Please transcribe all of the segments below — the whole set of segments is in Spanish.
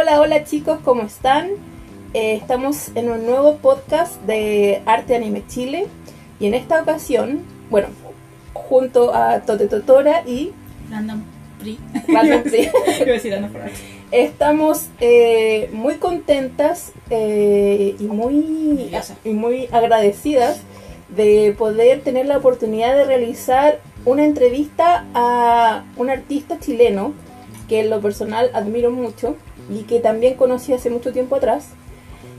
Hola, hola chicos, ¿cómo están? Eh, estamos en un nuevo podcast de Arte Anime Chile y en esta ocasión, bueno, junto a Tote Totora y Random Pri. Random Pri. Estamos eh, muy contentas eh, y, muy, y muy agradecidas de poder tener la oportunidad de realizar una entrevista a un artista chileno que en lo personal admiro mucho y que también conocí hace mucho tiempo atrás.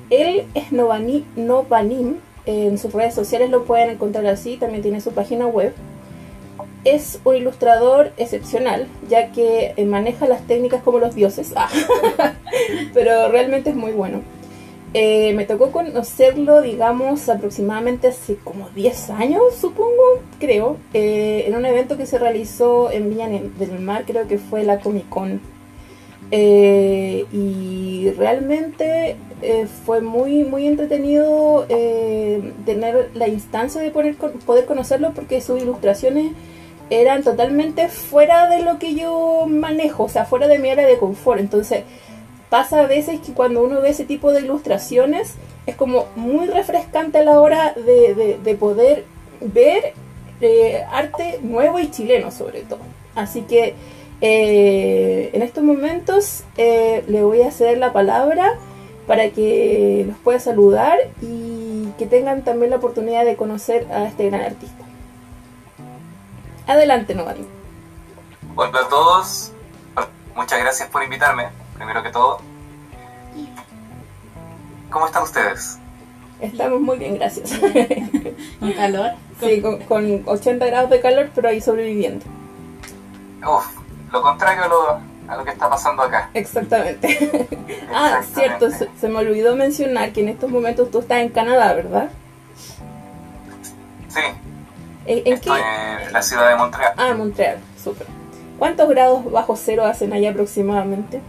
Él es Novani, Novanim, en sus redes sociales lo pueden encontrar así, también tiene su página web. Es un ilustrador excepcional, ya que eh, maneja las técnicas como los dioses, Ah. pero realmente es muy bueno. Eh, me tocó conocerlo, digamos, aproximadamente hace como 10 años, supongo, creo, eh, en un evento que se realizó en Viña del Mar, creo que fue la Comic Con. Eh, y realmente eh, fue muy, muy entretenido eh, tener la instancia de poder, poder conocerlo porque sus ilustraciones eran totalmente fuera de lo que yo manejo, o sea, fuera de mi área de confort. Entonces, pasa a veces que cuando uno ve ese tipo de ilustraciones es como muy refrescante a la hora de, de- de poder ver arte nuevo y chileno sobre todo. Así que eh, en estos momentos eh, le voy a ceder la palabra para que los pueda saludar y que tengan también la oportunidad de conocer a este gran artista. Adelante, Novani. Hola a todos, muchas gracias por invitarme, primero que todo. ¿Cómo están ustedes? Estamos muy bien, gracias. Con calor. Sí, con, con 80 grados de calor, pero ahí sobreviviendo. Uf, lo contrario a lo, a lo que está pasando acá. Exactamente. ah, cierto, se, se me olvidó mencionar que en estos momentos tú estás en Canadá, ¿verdad? Sí, ¿En, en estoy qué? en la ciudad de Montreal. Ah, Montreal, súper. ¿Cuántos grados bajo cero hacen allá aproximadamente?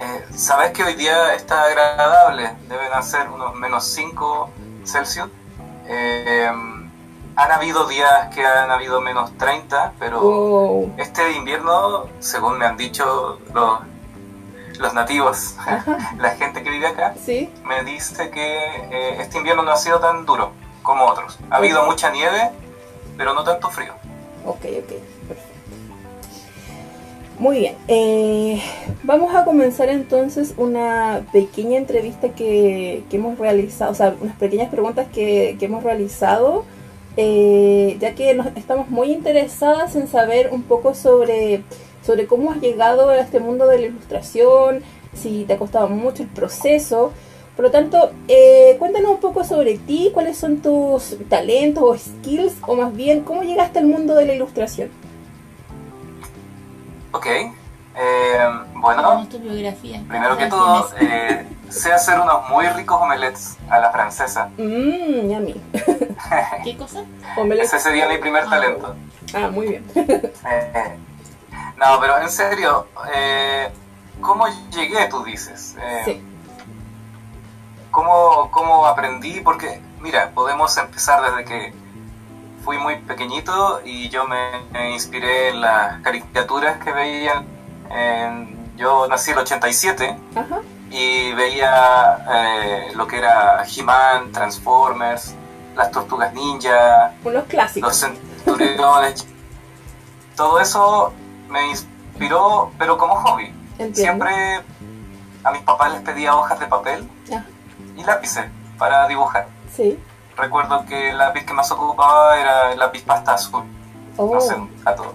Eh, Sabes que hoy día está agradable, deben hacer unos menos 5 Celsius. Eh, han habido días que han habido menos 30, pero Wow. este invierno, según me han dicho los, los nativos, Ajá, la gente que vive acá, sí. me dice que eh, este invierno no ha sido tan duro como otros. Ha habido mucha nieve, pero no tanto frío. Ok, ok, perfecto. Muy bien, eh, vamos a comenzar entonces una pequeña entrevista que, que hemos realizado, o sea, unas pequeñas preguntas que, que hemos realizado, eh, ya que estamos muy interesadas en saber un poco sobre, sobre cómo has llegado a este mundo de la ilustración, si te ha costado mucho el proceso. Por lo tanto, eh, cuéntanos un poco sobre ti, cuáles son tus talentos o skills, o más bien, cómo llegaste al mundo de la ilustración. Ok, eh, bueno, Tenemos tu biografía. primero que ¿Sabes todo, eh, sé hacer unos muy ricos omelets a la francesa. Mmm, yummy. ¿Qué cosa? Omelette. Ese sería mi primer Ah. talento. Ah, muy bien. Eh, no, pero en serio, eh, ¿cómo llegué, tú dices? Eh, Sí. ¿cómo, ¿Cómo aprendí? Porque, mira, podemos empezar desde que fui muy pequeñito y yo me, me inspiré en las caricaturas que veían. En- yo nací en el 87 Ajá. y veía eh, lo que era He-Man, Transformers, las Tortugas Ninja, Unos los clásicos. centuriones. Todo eso me inspiró, pero como hobby. Entiendo. Siempre a mis papás les pedía hojas de papel y lápices para dibujar. sí. Recuerdo que el lápiz que más ocupaba era el lápiz pasta azul, Oh, no sé, un dato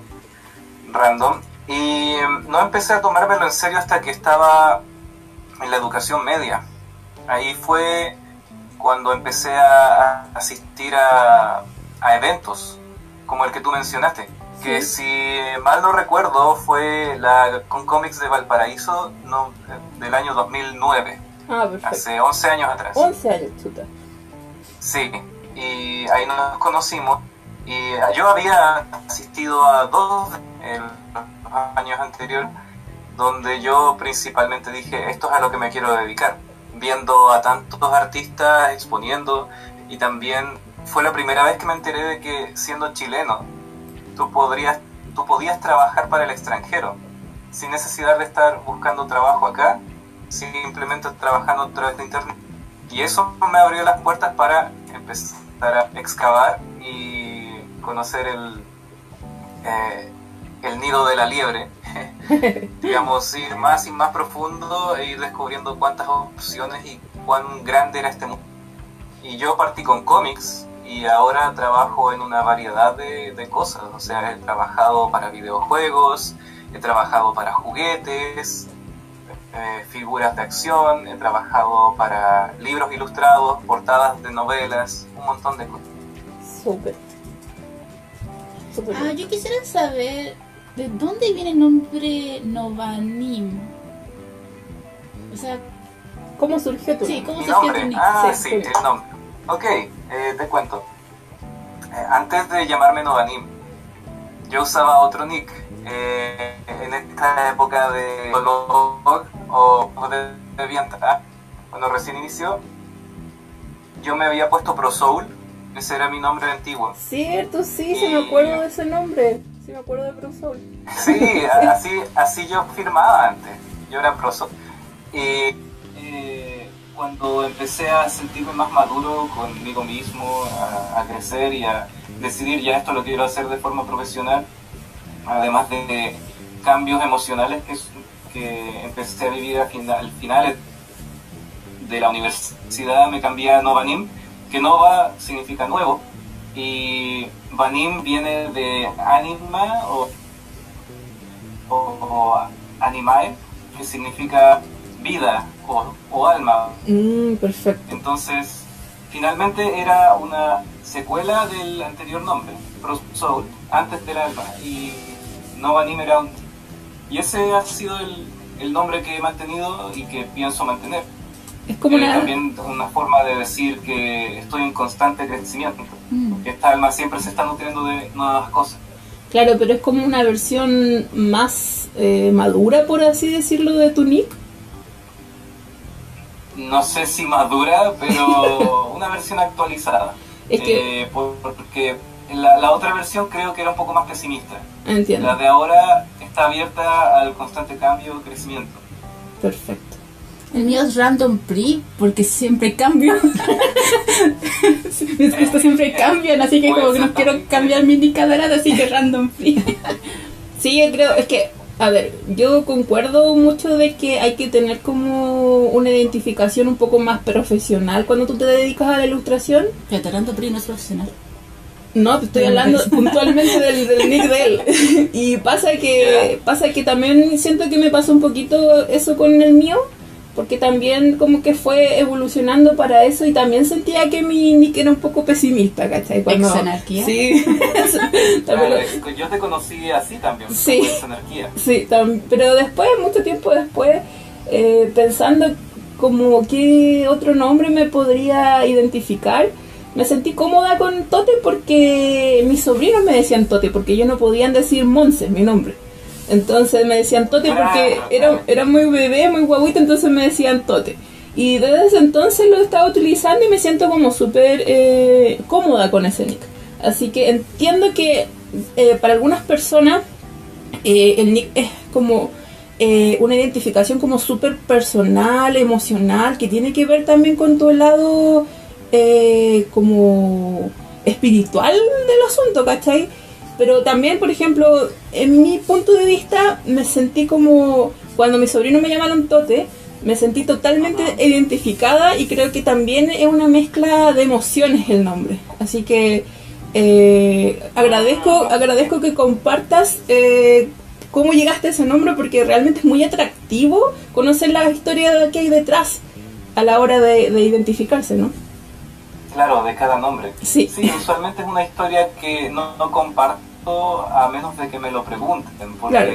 random. Y no empecé a tomármelo en serio hasta que estaba en la educación media. Ahí fue cuando empecé a, asistir a, a eventos, como el que tú mencionaste. Que si mal no recuerdo fue la con cómics de Valparaíso no, del año 2009, ah, hace 11 años atrás. 11 años, chuta. Sí, y ahí nos conocimos. Y yo había asistido a dos años anteriores, donde yo principalmente dije, esto es a lo que me quiero dedicar. Viendo a tantos artistas exponiendo, y también fue la primera vez que me enteré de que siendo chileno, tú, podrías, tú podías trabajar para el extranjero. sin necesidad de estar buscando trabajo acá, simplemente trabajando a través de internet. Y eso me abrió las puertas para empezar a excavar y conocer el, eh, el nido de la liebre. Digamos, ir más y más profundo e ir descubriendo cuántas opciones y cuán grande era este mundo. Y yo partí con cómics y ahora trabajo en una variedad de, de cosas. O sea, he trabajado para videojuegos, he trabajado para juguetes, eh, figuras de acción, he trabajado para libros ilustrados, portadas de novelas, un montón de cosas. Súper. Súper Ah, yo quisiera saber de dónde viene el nombre Novanim. O sea, ¿Cómo surgió tu sí, ¿cómo se nombre, tu ah, Sí, el nombre. Ok, eh, te cuento. Eh, antes de llamarme Novanim, yo usaba otro nick. eh, en esta época de blog o de DeviantArt, cuando recién inició, yo me había puesto ProSoul, ese era mi nombre antiguo. Cierto, sí, sí me acuerdo de ese nombre. Sí me acuerdo de Pro Soul. Sí, así, así yo firmaba antes. Yo era proso. Y eh, cuando empecé a sentirme más maduro conmigo mismo, a, a crecer y a decidir ya esto lo quiero hacer de forma profesional, además de cambios emocionales que, que empecé a vivir a final, de la universidad, me cambié a Novanim, que Nova significa nuevo, y Vanim viene de anima o, o, o animae, que significa vida o, o alma. Mm, perfecto. Entonces, finalmente era una secuela del anterior nombre, Soul, antes del alma, y Nova Nim era un... Y ese ha sido el, el nombre que he mantenido y que pienso mantener. Es como Eh, una. También una forma de decir que estoy en constante crecimiento, Mm. que esta alma siempre se está nutriendo de nuevas cosas. Claro, pero es como una versión más eh, madura, por así decirlo, de tu nick. No sé si madura, pero una versión actualizada. Es que. Eh, por- porque la, la otra versión creo que era un poco más pesimista. Entiendo. La de ahora está abierta al constante cambio y crecimiento. Perfecto. El mío es Random Pre porque siempre cambio. Mis gustos siempre cambian, así que como que no quiero cambiar mi rato, así que Random Pre. Sí, yo creo, es que, a ver, yo concuerdo mucho de que hay que tener como una identificación un poco más profesional cuando tú te dedicas a la ilustración. Pero Random Pre no es profesional. No, te estoy hablando puntualmente del, del nick de él. Y pasa que, pasa que también siento que me pasó un poquito eso con el mío, porque también como que fue evolucionando para eso y también sentía que mi nick era un poco pesimista, ¿cachai? Exanarquía. Sí. Claro, yo te conocí así también, Sí. como esa anarquía. Sí, tam- pero después, mucho tiempo después, eh, pensando como qué otro nombre me podría identificar, me sentí cómoda con Tote porque mis sobrinos me decían Tote, porque ellos no podían decir Monse, mi nombre. Entonces me decían Tote porque Claro, era, era muy bebé, muy guaguito, entonces me decían Tote. Y desde ese entonces lo he estado utilizando y me siento como súper eh, cómoda con ese nick. Así que entiendo que eh, para algunas personas eh, el nick es como eh, una identificación como súper personal, emocional, que tiene que ver también con tu lado eh, como espiritual del asunto, ¿cachai? Pero también, por ejemplo, en mi punto de vista, me sentí como cuando mis sobrinos me llamaron Tote, me sentí totalmente identificada y creo que también es una mezcla de emociones el nombre. Así que eh, agradezco, agradezco que compartas eh, cómo llegaste a ese nombre porque realmente es muy atractivo conocer la historia que hay detrás a la hora de, de identificarse, ¿no? Claro, de cada nombre. Sí. Sí, usualmente es una historia que no, no a menos de que me lo pregunten, porque Claro.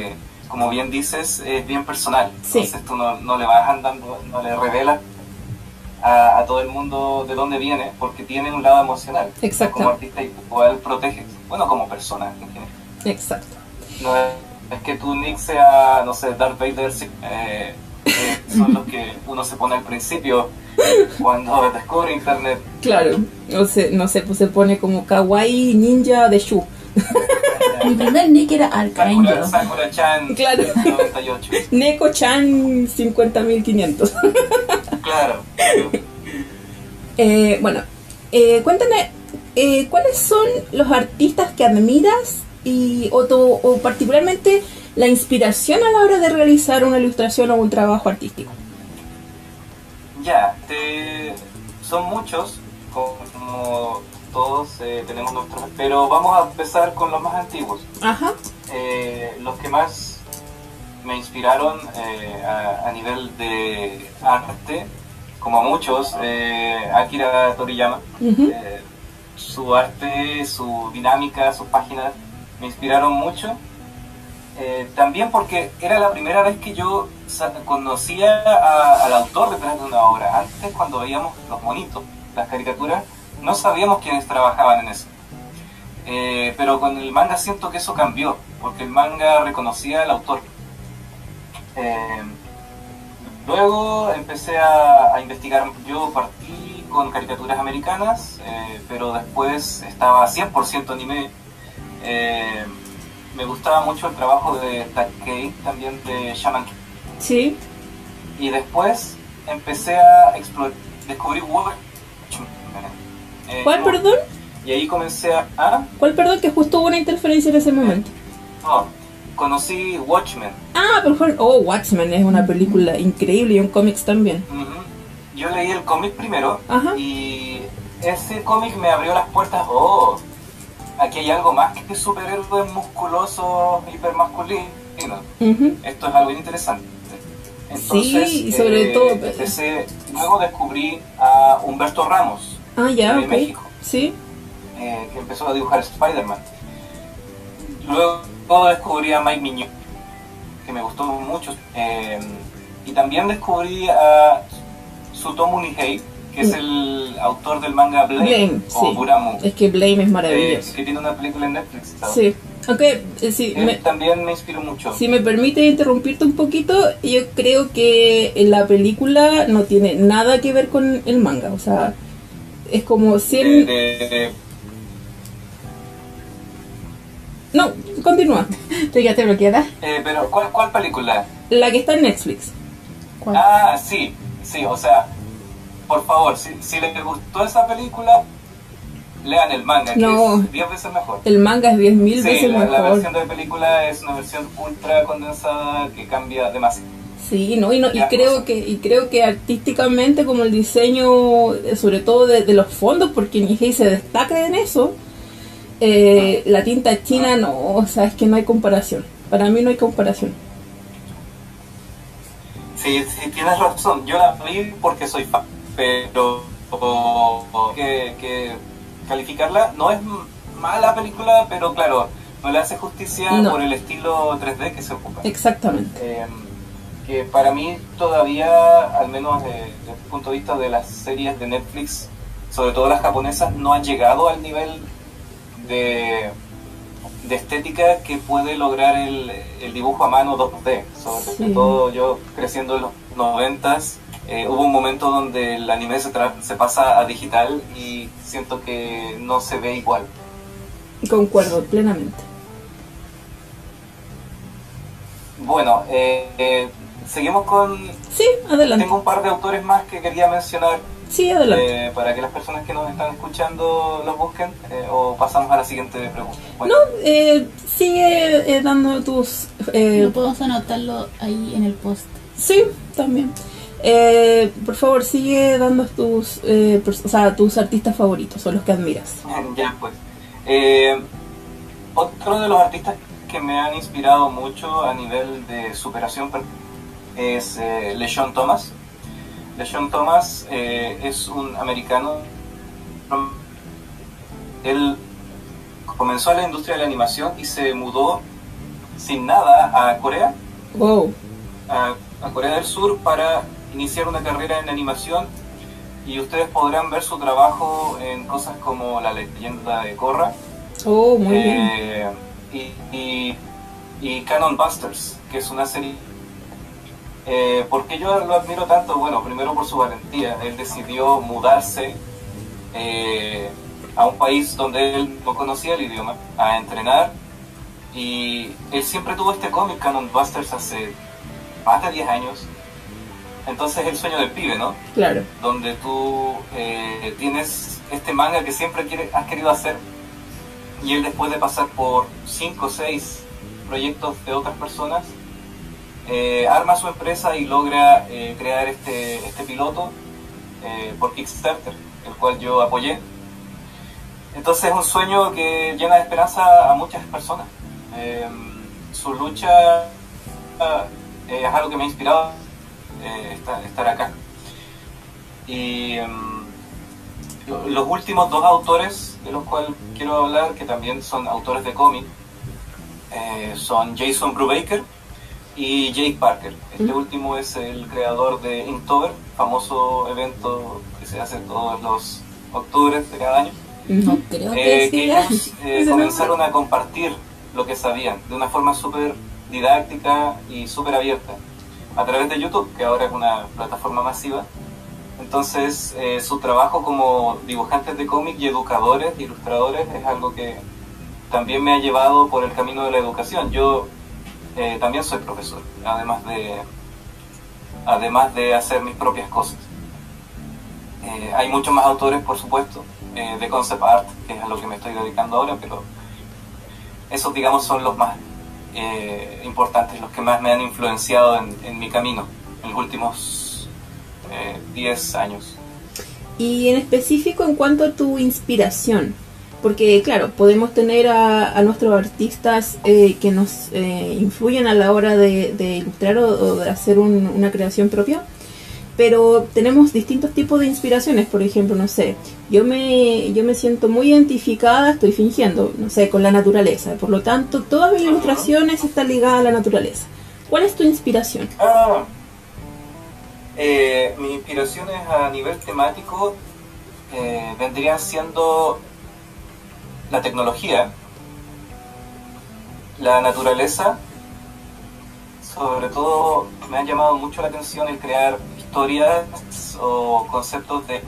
como bien dices, es bien personal. Sí. Entonces tú no, no le vas andando, no le revelas a, a todo el mundo de dónde viene, porque tiene un lado emocional. Exacto. Como artista igual protege, bueno, como persona en general. Exacto. No es, es que tu nick sea, no sé, Darth Vader, eh, eh, son los que uno se pone al principio cuando descubre internet. Claro. O sea, no sé, pues se pone como kawaii ninja de Shu. Mi primer nick era Sakura, Archangel. Sakura-chan Claro. 98. Neko-chan 50.500. Claro. Eh, bueno, eh, cuéntame, eh, ¿cuáles son los artistas que admiras y, o, tu- o particularmente la inspiración a la hora de realizar una ilustración o un trabajo artístico? Ya, te- son muchos, como todos eh, tenemos nuestros, pero vamos a empezar con los más antiguos. Ajá. Eh, los que más me inspiraron eh, a, a nivel de arte, como a muchos, eh, Akira Toriyama. ujú. Eh, su arte, su dinámica, sus páginas me inspiraron mucho. Eh, también porque era la primera vez que yo conocía a- al autor detrás de una obra. Antes, cuando veíamos los monitos, las caricaturas, no sabíamos quiénes trabajaban en eso. Eh, pero con el manga siento que eso cambió, porque el manga reconocía al autor. Eh, luego empecé a, a investigar. Yo partí con caricaturas americanas, eh, pero después estaba 100% anime. Me gustaba mucho el trabajo de Takei, también de Shaman King. Sí. Y después empecé a explorar, descubrí Watchmen. Eh, ¿Cuál, no, perdón? Y ahí comencé a... ¿ah? ¿Cuál, perdón? Que justo hubo una interferencia en ese momento. No, conocí Watchmen. Ah, por favor. Oh, Watchmen es una película increíble y un cómics también. Ujú. Yo leí el cómic primero Ajá. y ese cómic me abrió las puertas. Oh, aquí hay algo más que superhéroes musculosos, hipermasculinos. Ujú. Esto es algo interesante. Entonces, Sí, y sobre eh, todo- empecé- luego descubrí a Humberto Ramos Ah, ya, de ok. México. Sí. eh, que empezó a dibujar Spider-Man. Luego descubrí a Mike Mignon, que me gustó mucho. eh, y también descubrí a Sutomu Nihei, que es Mm. el autor del manga Blame, Blame, o sí. Buramu, Es que Blame es eh, maravilloso. que tiene una película en Netflix. ¿sabes? Sí. Aunque, eh, sí, Él me- también me inspiró mucho. Si me permite interrumpirte un poquito, yo creo que la película no tiene nada que ver con el manga. O sea, es como De- 100... de- de- No, continúa. ¿Te quedaste bloqueada? eh, pero ¿cuál, ¿cuál película? La que está en Netflix. ¿Cuál? Ah, sí, sí, o sea, por favor, si, si les gustó esa película, lean el manga, que No. es 10 veces mejor. El manga es 10.000 Sí, veces la, la mejor. versión de película es una versión ultra condensada que cambia demasiado. Sí, no, y, no, y creo cosa. que y creo que artísticamente como el diseño, eh, sobre todo de, de los fondos, porque Nihei se destaca en eso, eh, la tinta china no, o sea, es que no hay comparación. Para mí no hay comparación. Sí, sí, tienes razón, yo la vi porque soy fan, pero o- o que, que calificarla no es mala película, pero claro, no le hace justicia No. por el estilo 3D que se ocupa. Exactamente. Eh, que para mí todavía, al menos desde el punto de vista de las series de Netflix, sobre todo las japonesas, no han llegado al nivel de, de estética que puede lograr el, el dibujo a mano 2D. Sobre Sí. todo yo creciendo en los noventas, eh, hubo un momento donde el anime se, tra- se pasa a digital y siento que no se ve igual. Concuerdo plenamente. Bueno, eh, eh, seguimos con... Sí, adelante. Tengo un par de autores más que quería mencionar Sí, adelante. eh, para que las personas que nos están escuchando los busquen eh, o pasamos a la siguiente pregunta. Bueno, No, eh, sigue eh, dando tus... eh, No podemos anotarlo ahí en el post. Sí, también. Eh, por favor, sigue dando tus, eh, o sea, tus artistas favoritos o los que admiras. ya pues. Eh, otro de los artistas que me han inspirado mucho a nivel de superación per- es eh, LeSean Thomas. LeSean Thomas eh, es un americano. Él comenzó en la industria de la animación y se mudó sin nada a Corea Wow. a, a Corea del Sur para iniciar una carrera en animación y ustedes podrán ver su trabajo en cosas como La leyenda de Korra Oh, muy bien. eh, y, y, y Canon Busters, que es una serie... Eh, ¿Por qué yo lo admiro tanto? Bueno, primero por su valentía. Él decidió mudarse eh, a un país donde él no conocía el idioma, a entrenar Y él siempre tuvo este cómic, Canon Busters, hace más de 10 años. Entonces el sueño del pibe, ¿no? Claro. Donde tú eh, tienes este manga que siempre quiere, has querido hacer y él después de pasar por 5 o 6 proyectos de otras personas, eh, arma su empresa y logra eh, crear este, este piloto eh, por Kickstarter, el cual yo apoyé. Entonces es un sueño que llena de esperanza a muchas personas. su lucha es algo que me ha inspirado estar, estar, acá. Y em, los últimos dos autores de los cuales quiero hablar, que también son autores de cómic, son Jason Brubaker y Jake Parker. Este último es el creador de Inktober, famoso evento que se hace todos los octubres de cada año. No creo que, ellos eh, comenzaron a compartir lo que sabían de una forma súper didáctica y súper abierta a través de YouTube, que ahora es una plataforma masiva. Entonces, eh, su trabajo como dibujantes de cómic y educadores, ilustradores, es algo que también me ha llevado por el camino de la educación. Yo eh, también soy profesor, además de, además de hacer mis propias cosas. Eh, hay muchos más autores, por supuesto, eh, de concept art, que es a lo que me estoy dedicando ahora, pero esos, digamos, son los más importantes, los que más me han influenciado en, en mi camino en los últimos 10 años. Y en específico en cuanto a tu inspiración, porque claro, podemos tener a, nuestros artistas eh, que nos eh, influyen a la hora de, ilustrar o, de hacer una creación propia, pero tenemos distintos tipos de inspiraciones, por ejemplo, no sé, yo me, yo me siento muy identificada, estoy fingiendo, no sé, con la naturaleza, por lo tanto, todas mis ilustraciones están ligadas a la naturaleza. ¿Cuál es tu inspiración? Ah, eh, mis inspiraciones a nivel temático vendrían siendo la tecnología, la naturaleza, sobre todo me ha llamado mucho la atención el crear historias o conceptos de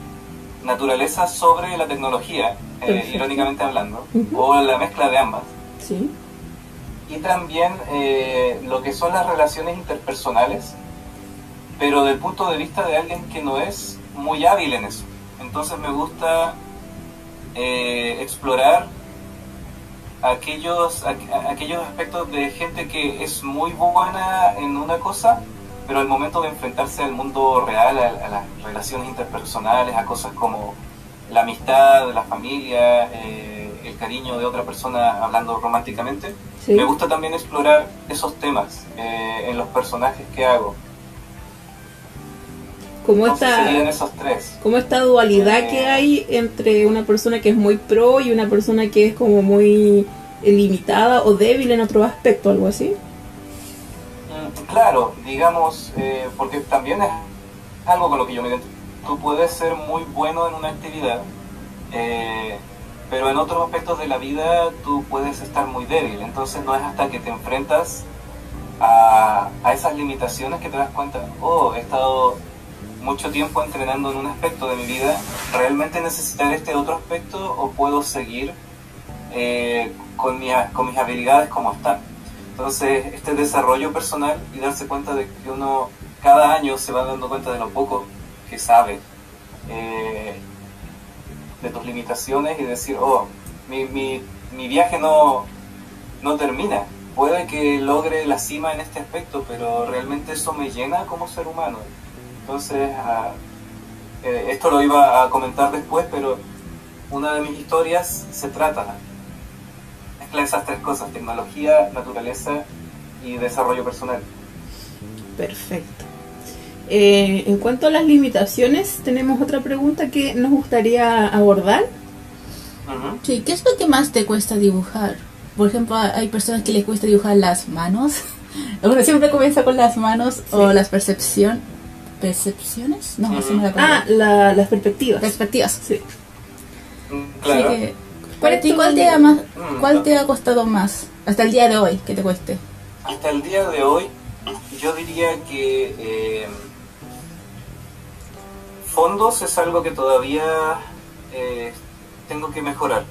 naturaleza sobre la tecnología, eh, irónicamente hablando, o la mezcla de ambas. ¿Sí? Y también eh, lo que son las relaciones interpersonales, pero del punto de vista de alguien que no es muy hábil en eso. Entonces me gusta eh, explorar aquellos, aquellos aspectos de gente que es muy buena en una cosa, pero al momento de enfrentarse al mundo real, a, las relaciones interpersonales, a cosas como la amistad, la familia, eh, el cariño de otra persona hablando románticamente, me gusta también explorar esos temas eh, en los personajes que hago. Como esta, esos tres. como esta dualidad que eh. hay entre una persona que es muy pro y una persona que es como muy limitada o débil en otro aspecto, algo así. Mm, claro, digamos, eh, porque también es algo con lo que yo me identifico. Tú puedes ser muy bueno en una actividad, eh, pero en otros aspectos de la vida tú puedes estar muy débil. Entonces no es hasta que te enfrentas a, a esas limitaciones que te das cuenta, oh, he estado mucho tiempo entrenando en un aspecto de mi vida, ¿realmente necesitar este otro aspecto o puedo seguir eh, con, mi, con mis habilidades como están? Entonces, este desarrollo personal y darse cuenta de que uno cada año se va dando cuenta de lo poco que sabe, eh, de tus limitaciones y decir, oh, mi, mi, mi viaje no, no termina. Puede que logre la cima en este aspecto, pero realmente eso me llena como ser humano. Entonces, eh, esto lo iba a comentar después, pero una de mis historias se trata de esas tres cosas, tecnología, naturaleza y desarrollo personal. Perfecto. Eh, en cuanto a las limitaciones, tenemos otra pregunta que nos gustaría abordar. Sí, ¿qué es lo que más te cuesta dibujar? Por ejemplo, hay personas que les cuesta dibujar las manos. Uno siempre comienza con las manos o las percepción, percepciones. No, así no la Ah, la, las perspectivas. Perspectivas. Sí. Mm, claro. para ti, ¿cuál, te ha, más, mm, ¿cuál te ha costado más hasta el día de hoy que te cueste? Hasta el día de hoy, yo diría que eh, fondos es algo que todavía eh, tengo que mejorar.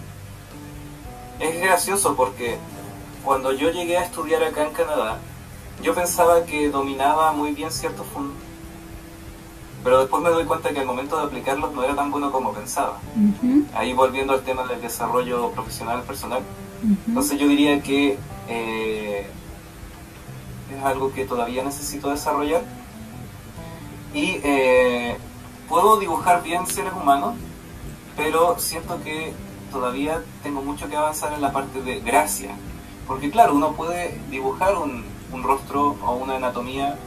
Es gracioso porque cuando yo llegué a estudiar acá en Canadá, yo pensaba que dominaba muy bien ciertos fundamentos, pero después me doy cuenta que al momento de aplicarlos no era tan bueno como pensaba. Ahí volviendo al tema del desarrollo profesional personal. Entonces yo diría que eh, es algo que todavía necesito desarrollar. Y eh, puedo dibujar bien seres humanos, pero siento que todavía tengo mucho que avanzar en la parte de gracia. Porque claro, uno puede dibujar un, un rostro o una anatomía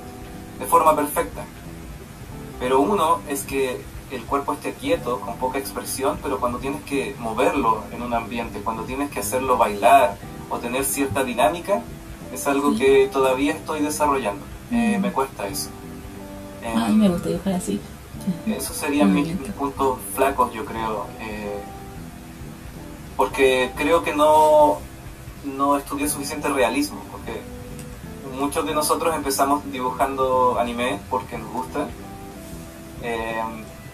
de forma perfecta. Pero uno es que el cuerpo esté quieto, con poca expresión, pero cuando tienes que moverlo en un ambiente, cuando tienes que hacerlo bailar o tener cierta dinámica, es algo que todavía estoy desarrollando. Eh, me cuesta eso. Ay, me gusta dibujar así. Esos serían mis, puntos flacos, yo creo. Eh, porque creo que no, no estudié suficiente realismo, porque muchos de nosotros empezamos dibujando anime porque nos gusta, eh,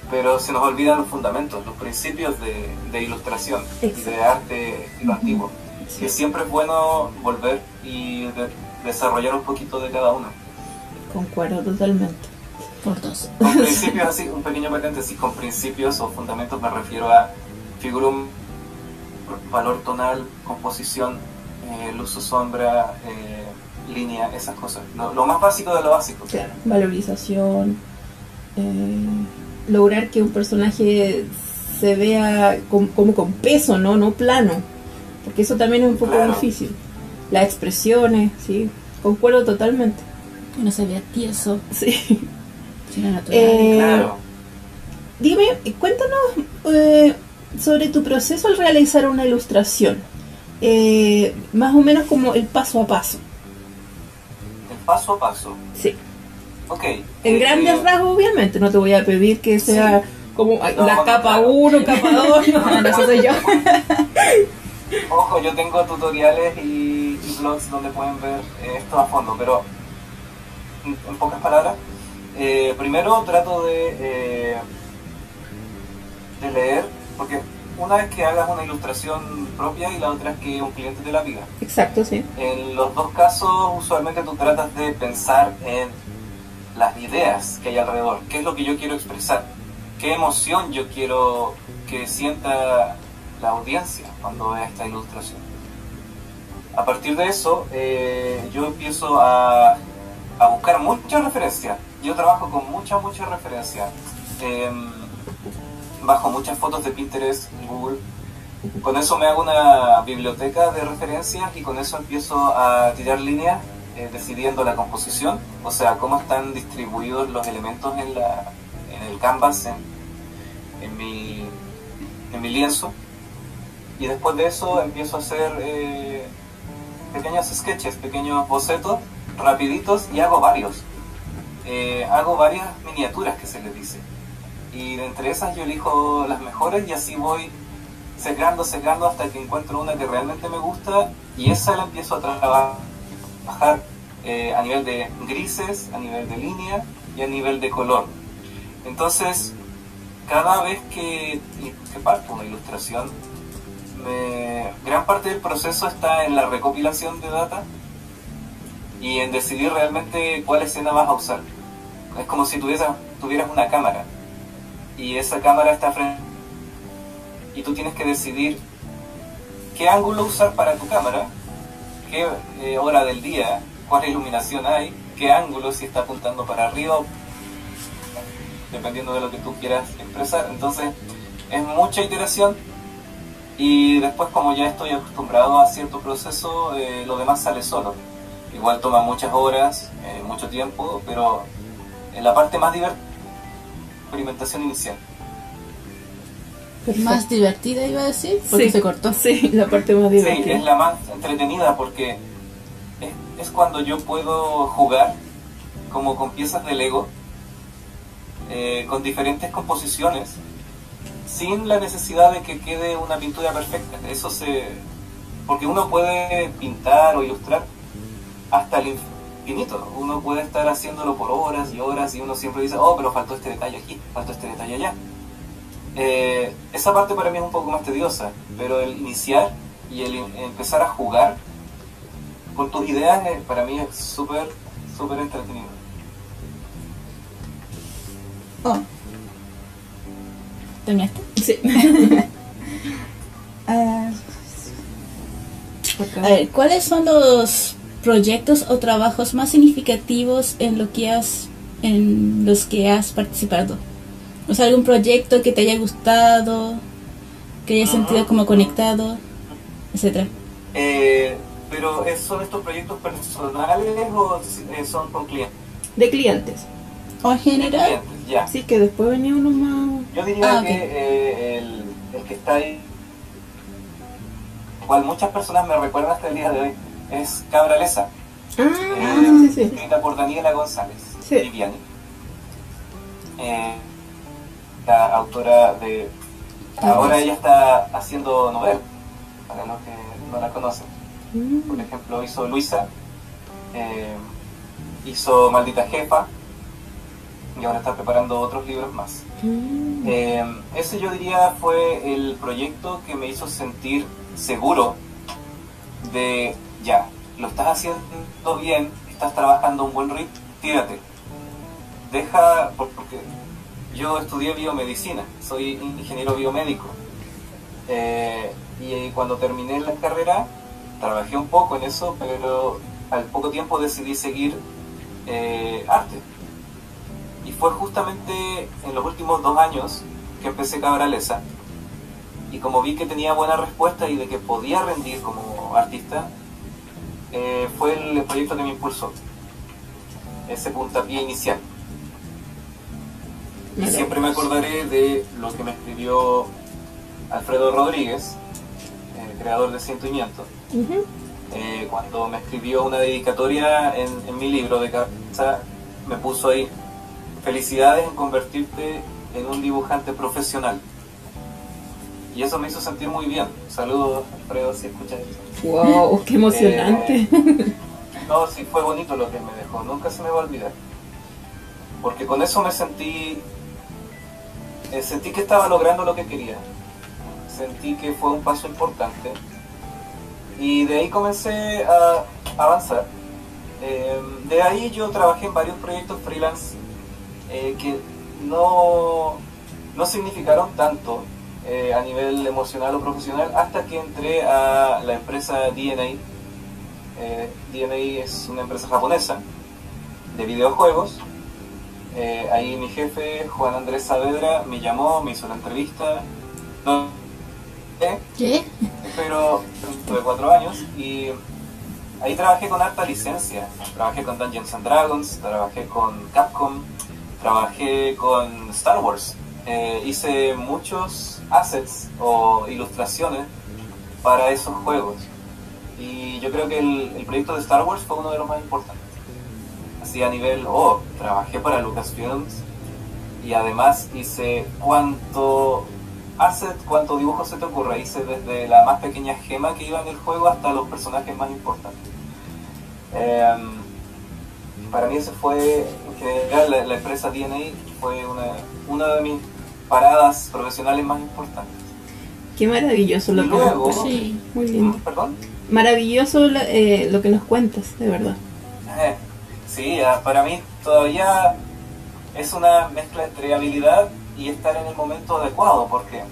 pero se nos olvidan los fundamentos, los principios de, ilustración y de arte lo antiguo, que siempre es bueno volver y desarrollar un poquito de cada uno. Concuerdo totalmente. Por dos. Con principios, así, un pequeño paréntesis, con principios o fundamentos me refiero a figura valor tonal, composición, eh, luz o sombra, eh, línea, esas cosas. Lo, más básico de lo básico. Claro, valorización, eh, lograr que un personaje se vea como, con peso, ¿no? No plano. Porque eso también es un poco difícil. Las expresiones, sí, concuerdo totalmente. Que no se vea tieso. Sí. natural. claro. Dime, cuéntanos sobre tu proceso al realizar una ilustración. Eh, más o menos como el paso a paso. El paso a paso. Sí. Ok. En grandes eh, rasgos, obviamente, no te voy a pedir que sea como la capa 1, capa 2, no, eso soy yo. Ojo, yo tengo tutoriales y, blogs donde pueden ver esto a fondo, pero en, pocas palabras, eh, primero trato de, de leer, porque una vez que hagas una ilustración propia y la otra es que un cliente te la pida. Exacto, sí. En los dos casos, usualmente tú tratas de pensar en las ideas que hay alrededor, qué es lo que yo quiero expresar, qué emoción yo quiero que sienta la audiencia cuando vea esta ilustración. A partir de eso, eh, yo empiezo a, a buscar muchas referencias. Yo trabajo con muchas, muchas referencias. Em, bajo muchas fotos de Pinterest Google. Con eso me hago una biblioteca de referencias y con eso empiezo a tirar líneas eh, decidiendo la composición, o sea, cómo están distribuidos los elementos en, la, en el canvas, en, mi, en mi lienzo. Y después de eso empiezo a hacer eh, pequeños sketches, pequeños bocetos, rapiditos y hago varios. Eh, hago varias miniaturas que se les dice y de entre esas yo elijo las mejores y así voy secando, secando hasta que encuentro una que realmente me gusta y esa la empiezo a trabajar eh, a nivel de grises, a nivel de línea y a nivel de color. Entonces, cada vez que, que parto una ilustración, gran parte del proceso está en la recopilación de data y en decidir realmente cuál escena vas a usar. Es como si tuvieras, tuvieras una cámara y esa cámara está frente y tú tienes que decidir qué ángulo usar para tu cámara, qué eh, hora del día, cuál iluminación hay, qué ángulo si está apuntando para arriba, dependiendo de lo que tú quieras expresar. Entonces es mucha iteración y después como ya estoy acostumbrado a cierto proceso, eh, lo demás sale solo. Igual toma muchas horas, eh, mucho tiempo, pero en la parte más divertida experimentación inicial. Más divertida iba a decir, porque se cortó. Sí, la parte más divertida. Sí, es la más entretenida porque es, cuando yo puedo jugar como con piezas de Lego, eh, con diferentes composiciones, sin la necesidad de que quede una pintura perfecta. Eso se. Porque uno puede pintar o ilustrar hasta el uno puede estar haciéndolo por horas y horas y uno siempre dice, oh, pero faltó este detalle aquí, faltó este detalle allá. Eh, esa parte para mí es un poco más tediosa, pero el iniciar y el empezar a jugar con tus ideas, eh, para mí es súper, súper entretenido. Oh. ¿Terminaste? Sí. Ah, a ver, ¿cuáles son los proyectos o trabajos más significativos en lo que has en los que has participado? O sea, algún proyecto que te haya gustado, que hayas sentido como conectado, etcétera. Eh, pero ¿son estos proyectos personales o eh, son con clientes? De clientes. ¿O en general? ya. Sí, que después venía uno más... Yo diría ah, que eh, el, el, que está ahí, cual muchas personas me recuerdan hasta el día de hoy, es Cabralesa. Ah, eh, sí, sí. Escrita por Daniela González sí. Viviani. La autora de... Ahora ella está haciendo novela, para los que no la conocen. Mm. Por ejemplo, hizo Luisa, eh, hizo Maldita Jefa, y ahora está preparando otros libros más. Mm. Eh, ese yo diría fue el proyecto que me hizo sentir seguro de, ya, lo estás haciendo bien, estás trabajando un buen ritmo, tírate. Deja, porque yo estudié biomedicina, soy ingeniero biomédico. Eh, y cuando terminé la carrera, trabajé un poco en eso, pero al poco tiempo decidí seguir eh, arte. Y fue justamente en los últimos dos años que empecé Cabralesa. Y como vi que tenía buena respuesta y de que podía rendir como artista, eh, fue el proyecto que me impulsó. Ese puntapié inicial. Y siempre me acordaré de lo que me escribió Alfredo Rodríguez, el creador de Ciento eh, cuando me escribió una dedicatoria en, mi libro de cabeza, me puso ahí, felicidades en convertirte en un dibujante profesional. Y eso me hizo sentir muy bien. Saludos, Alfredo, si escuchas esto. ¡Wow! ¡Qué emocionante! Eh, no, sí, fue bonito lo que me dejó. Nunca se me va a olvidar. Porque con eso me sentí... Eh, sentí que estaba logrando lo que quería. Sentí que fue un paso importante y de ahí comencé a avanzar. Eh, de ahí yo trabajé en varios proyectos freelance eh, que no, no significaron tanto eh, a nivel emocional o profesional hasta que entré a la empresa DNA. DNA es una empresa japonesa de videojuegos. Ahí mi jefe, Juan Andrés Saavedra, me llamó, me hizo la entrevista. ¿Qué? Pero tuve cuatro años y ahí trabajé con harta licencia. Trabajé con Dungeons and Dragons, trabajé con Capcom, trabajé con Star Wars. Eh, hice muchos assets o ilustraciones para esos juegos. Y yo creo que el, el proyecto de Star Wars fue uno de los más importantes. Así a nivel, oh, trabajé para Lucasfilms y además hice cuanto asset, cuánto dibujo se te ocurre. Hice desde la más pequeña gema que iba en el juego hasta los personajes más importantes. Em, para mí ese fue, en general, la, empresa DNA fue una, una de mis paradas profesionales más importantes. Qué maravilloso lo que Sí, muy lindo. ¿Perdón? Maravilloso eh, lo que nos cuentas, de verdad. Eh, sí, para mí todavía es una mezcla entre habilidad y estar en el momento adecuado, porque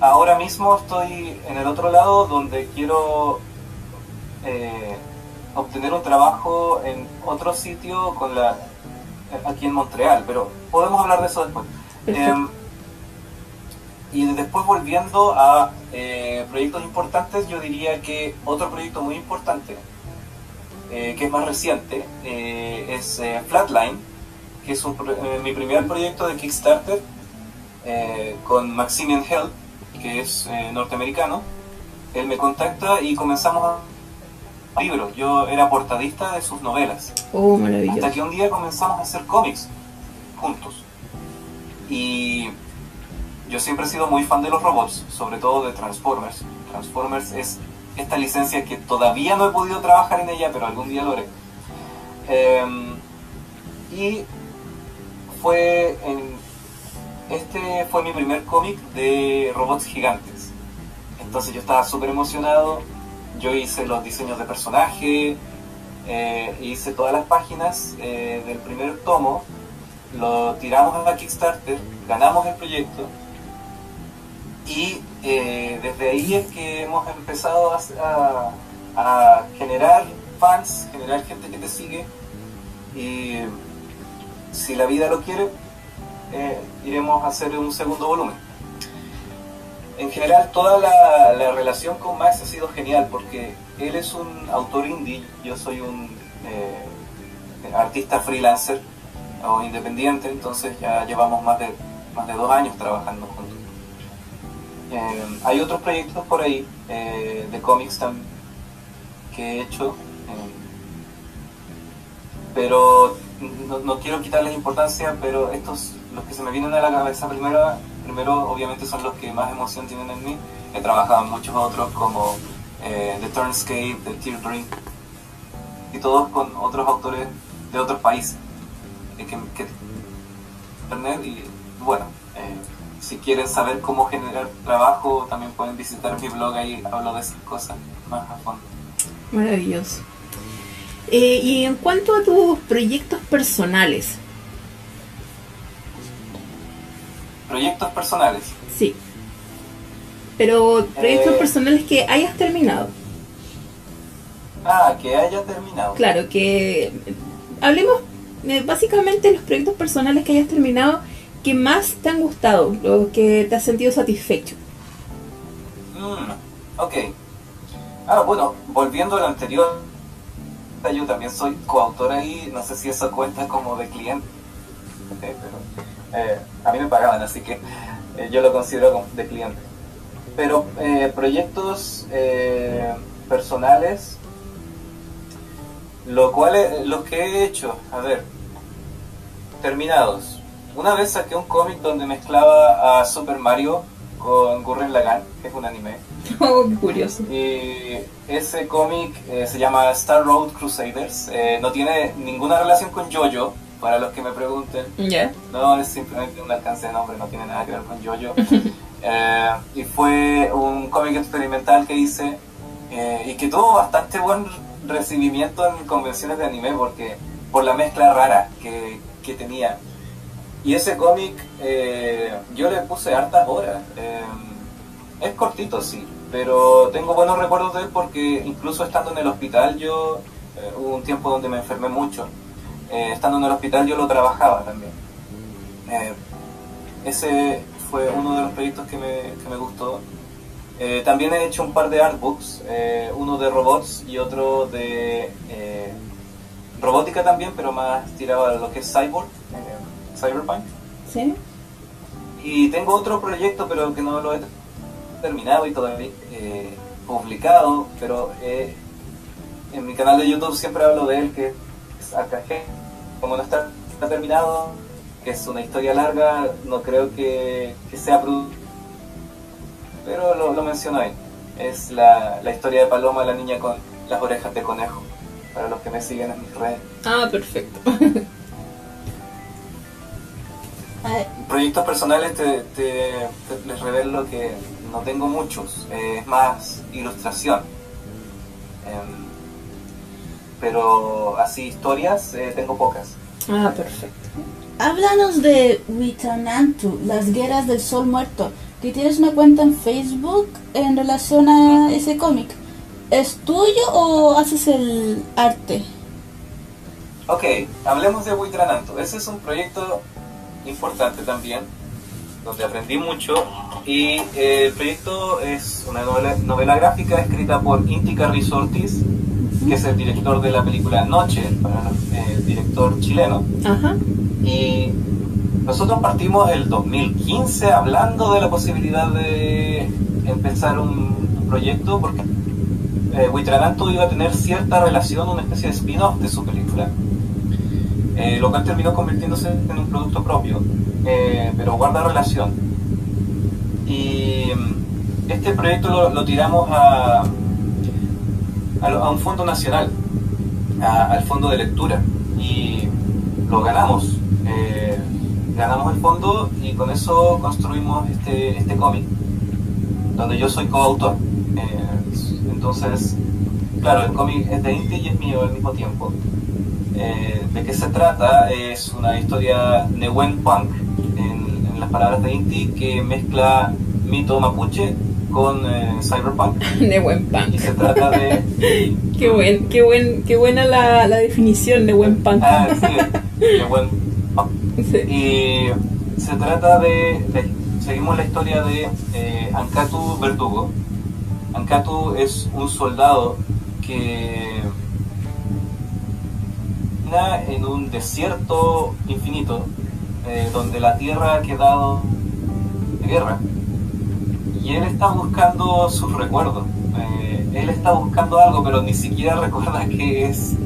ahora mismo estoy en el otro lado donde quiero eh, obtener un trabajo en otro sitio con la aquí en Montreal, pero podemos hablar de eso después. Em, y después volviendo a eh, proyectos importantes, yo diría que otro proyecto muy importante, eh, que es más reciente, es Flatline, que es eh, mi primer proyecto de Kickstarter eh, con Maximian Hell, que es eh, norteamericano. Él me contacta y comenzamos a libros. Yo era portadista de sus novelas. Oh. Hasta que un día comenzamos a hacer cómics juntos. Y yo siempre he sido muy fan de los robots, sobre todo de Transformers. Transformers es esta licencia que todavía no he podido trabajar en ella, pero algún día lo haré. Em, y fue este fue mi primer cómic de robots gigantes. Entonces yo estaba súper emocionado yo hice los diseños de personaje, eh, hice todas las páginas eh, del primer tomo, lo tiramos a Kickstarter, ganamos el proyecto y desde ahí es que hemos empezado a, generar fans, generar gente que te sigue y si la vida lo quiere, iremos a hacer un segundo volumen en general toda la, relación con Max ha sido genial porque él es un autor indie, yo soy un eh, artista freelancer o independiente, entonces ya llevamos más de, más de dos años trabajando juntos. Eh, hay otros proyectos por ahí eh, de cómics también que he hecho, pero no, quiero quitarles importancia, pero estos, los que se me vienen a la cabeza primero primero obviamente son los que más emoción tienen en mí. He trabajado en muchos otros como eh, The Turnscape, The Tear Dream y todos con otros autores de otros países. Eh, que, internet y bueno, eh, si quieren saber cómo generar trabajo también pueden visitar mi blog, ahí hablo de esas cosas más a fondo. Maravilloso. y en cuanto a tus proyectos personales, proyectos personales. Sí. Pero proyectos eh, personales que hayas terminado. Ah, que haya terminado. Claro, que hablemos eh, básicamente de los proyectos personales que hayas terminado que más te han gustado, los que te has sentido satisfecho. Mm, ok. Ah, bueno, volviendo a lo anterior, yo también soy coautor ahí, no sé si eso cuenta como de cliente, pero eh, a mí me pagaban, así que eh, yo lo considero como de cliente. Pero eh, proyectos personales, lo cual, los que he hecho, a ver, terminados. Una vez saqué un cómic donde mezclaba a Super Mario con Gurren Lagann, que es un anime. Oh, curioso. Y ese cómic se llama Star Road Crusaders. no tiene ninguna relación con JoJo, para los que me pregunten. No, es simplemente un alcance de nombre, no tiene nada que ver con Jojo. eh, y fue un cómic experimental que hice eh, y que tuvo bastante buen recibimiento en convenciones de anime porque por la mezcla rara que, que tenía. Y ese cómic eh, yo le puse hartas horas. Eh, es cortito, sí, pero tengo buenos recuerdos de él porque incluso estando en el hospital yo hubo un tiempo donde me enfermé mucho eh, estando en el hospital yo lo trabajaba también. Eh, ese fue uno de los proyectos que me, que me gustó. Eh, también he hecho un par de artbooks, uno de robots y otro de robótica también, pero más tirado a lo que es cyborg, cyberpunk. Sí. Y tengo otro proyecto, pero que no lo he terminado y todavía publicado, pero en mi canal de YouTube siempre hablo de él, que es AKG, como no está, terminado, que es una historia larga, no creo que, sea producto. Pero lo, lo menciono ahí. Es la, historia de Paloma, la niña con las orejas de conejo, para los que me siguen en mis redes. Ah, perfecto. Proyectos personales te, les revelo que no tengo muchos, es más ilustración. Em, pero así historias eh, tengo pocas. Ah, perfecto. Háblanos de Witanantu, las guerras del sol muerto, que tienes una cuenta en Facebook en relación a ese cómic. ¿Es tuyo o haces el arte? Ok, hablemos de Witranantu. Ese es un proyecto importante también, donde aprendí mucho. Y eh, el proyecto es una novela, novela gráfica escrita por Inti Carrizo que es el director de la película Noche, el eh, director chileno. Y nosotros partimos el 2015 hablando de la posibilidad de empezar un, proyecto porque eh, iba a tener cierta relación, una especie de spin-off de su película. Eh, lo cual terminó convirtiéndose en un producto propio, eh, pero guarda relación. Y mm, este proyecto lo tiramos a, a, un fondo nacional, al fondo de lectura, y lo ganamos. Eh, ganamos el fondo y con eso construimos este, este cómic, donde yo soy coautor. Eh, entonces, claro, el cómic es de Inti y es mío al mismo tiempo. Eh, ¿De qué se trata? Es una historia Newen Punk, en, en, las palabras de Inti, que mezcla mito mapuche con eh, cyberpunk. Newen Punk. Y se trata de... qué, buen, qué, buen, qué buena la, la definición de buen punk. Ah, sí, Newen Punk. Sí. Y se trata de, de, Seguimos la historia de eh, Ankatu Verdugo. Ankatu es un soldado que en un desierto infinito eh, donde la tierra ha quedado de guerra. Y él está buscando sus recuerdos eh, él está buscando algo pero ni siquiera recuerda qué es.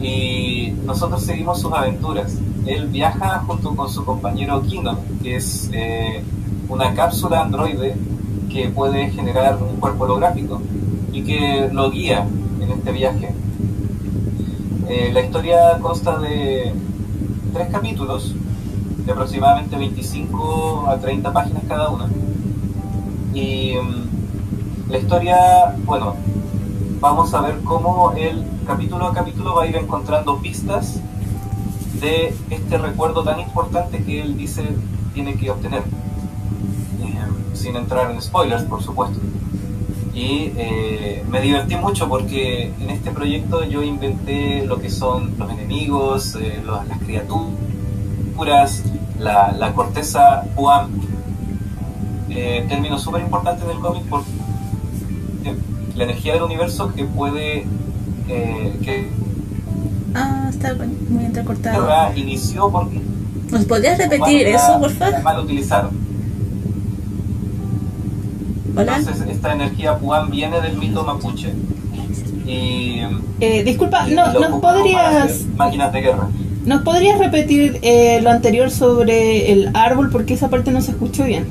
Y nosotros seguimos sus aventuras. Él viaja junto con su compañero Kino que es eh, una cápsula androide que puede generar un cuerpo holográfico y que lo guía en este viaje eh, la historia consta de tres capítulos, de aproximadamente 25 a 30 páginas cada uno. Y um, la historia, bueno, vamos a ver cómo el capítulo a capítulo va a ir encontrando pistas de este recuerdo tan importante que él dice tiene que obtener. Eh, sin entrar en spoilers, por supuesto y eh, me divertí mucho porque en este proyecto yo inventé lo que son los enemigos, eh, las criaturas, la, la corteza Puam, eh, término súper importante en el cómic porque la energía del universo que puede... que ah, está muy entrecortado. Inició porque... ¿Nos podrías repetir eso, por favor? Mal entonces, esta energía Puan viene del mito mapuche. Y, eh, disculpa, no, ¿nos podrías. Máquinas de guerra. ¿Nos podrías repetir eh, lo anterior sobre el árbol? Porque esa parte no se escuchó bien.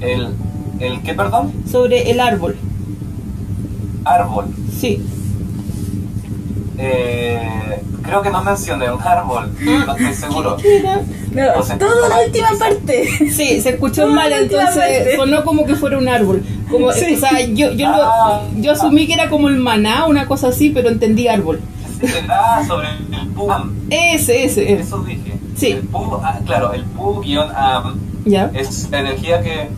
¿El, el qué, perdón? Sobre el árbol. ¿Árbol? Sí. Eh, creo que no mencioné un árbol, no estoy seguro. No, toda la última parte. Sí, se escuchó mal, entonces sonó como que fuera un árbol. Como, O sea, yo, yo, ah. yo asumí que era como el maná, una cosa así, pero entendí árbol. Ah, sobre el PUM. Ese, ese. Eso dije. Sí. El PU, ah, claro, el PU-AM es la energía que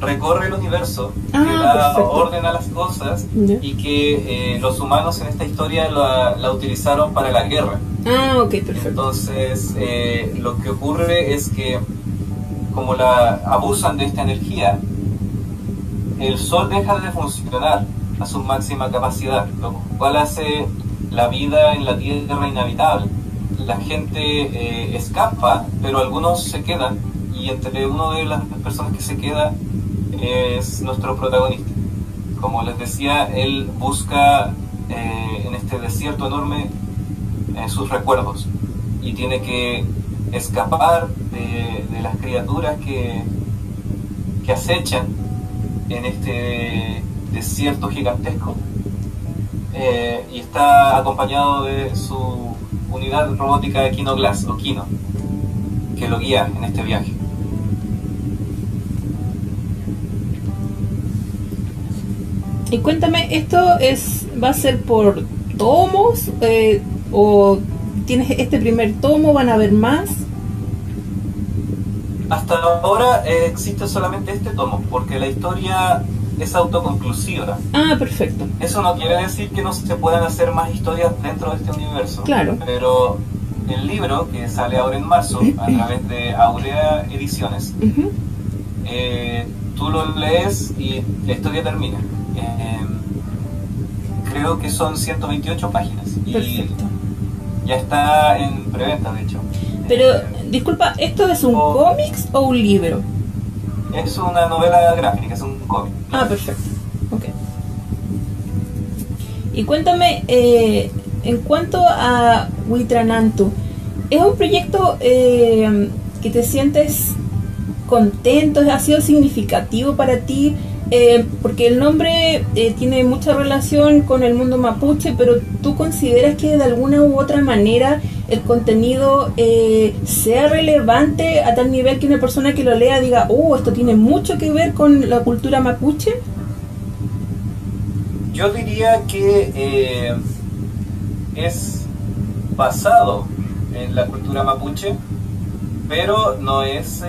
recorre el universo, que da orden a las cosas y que eh, los humanos en esta historia la, la, utilizaron para la guerra. Ah, ok, perfecto. Entonces, eh, lo que ocurre es que como la abusan de esta energía, el Sol deja de funcionar a su máxima capacidad, lo cual hace la vida en la Tierra inhabitable. La gente eh, escapa, pero algunos se quedan y entre uno de las personas que se queda es nuestro protagonista. Como les decía, él busca eh, en este desierto enorme eh, sus recuerdos y tiene que escapar de, las criaturas que, acechan en este desierto gigantesco eh, y está acompañado de su unidad robótica de Kino Glass o Kino que lo guía en este viaje. Y cuéntame, ¿esto es va a ser por tomos eh, o tienes este primer tomo, van a haber más? Hasta ahora eh, existe solamente este tomo, porque la historia es autoconclusiva. Ah, perfecto. Eso no quiere decir que no se puedan hacer más historias dentro de este universo. Claro. Pero el libro, que sale ahora en marzo, a través de Aurea Ediciones, eh, tú lo lees y la historia termina. Em, creo que son 128 páginas. Y ya está en preventa, de hecho. Pero, disculpa, ¿esto es un cómics o un libro? Es una novela gráfica, es un cómic. Ah, perfecto. Ok. Y cuéntame, eh, en cuanto a Witranantu, ¿es un proyecto eh, que te sientes contento? ¿Ha sido significativo para ti? Eh, porque el nombre eh, tiene mucha relación con el mundo mapuche, pero ¿tú consideras que de alguna u otra manera el contenido eh, sea relevante a tal nivel que una persona que lo lea diga, oh, esto tiene mucho que ver con la cultura mapuche? Yo diría que es basado en la cultura mapuche, pero no es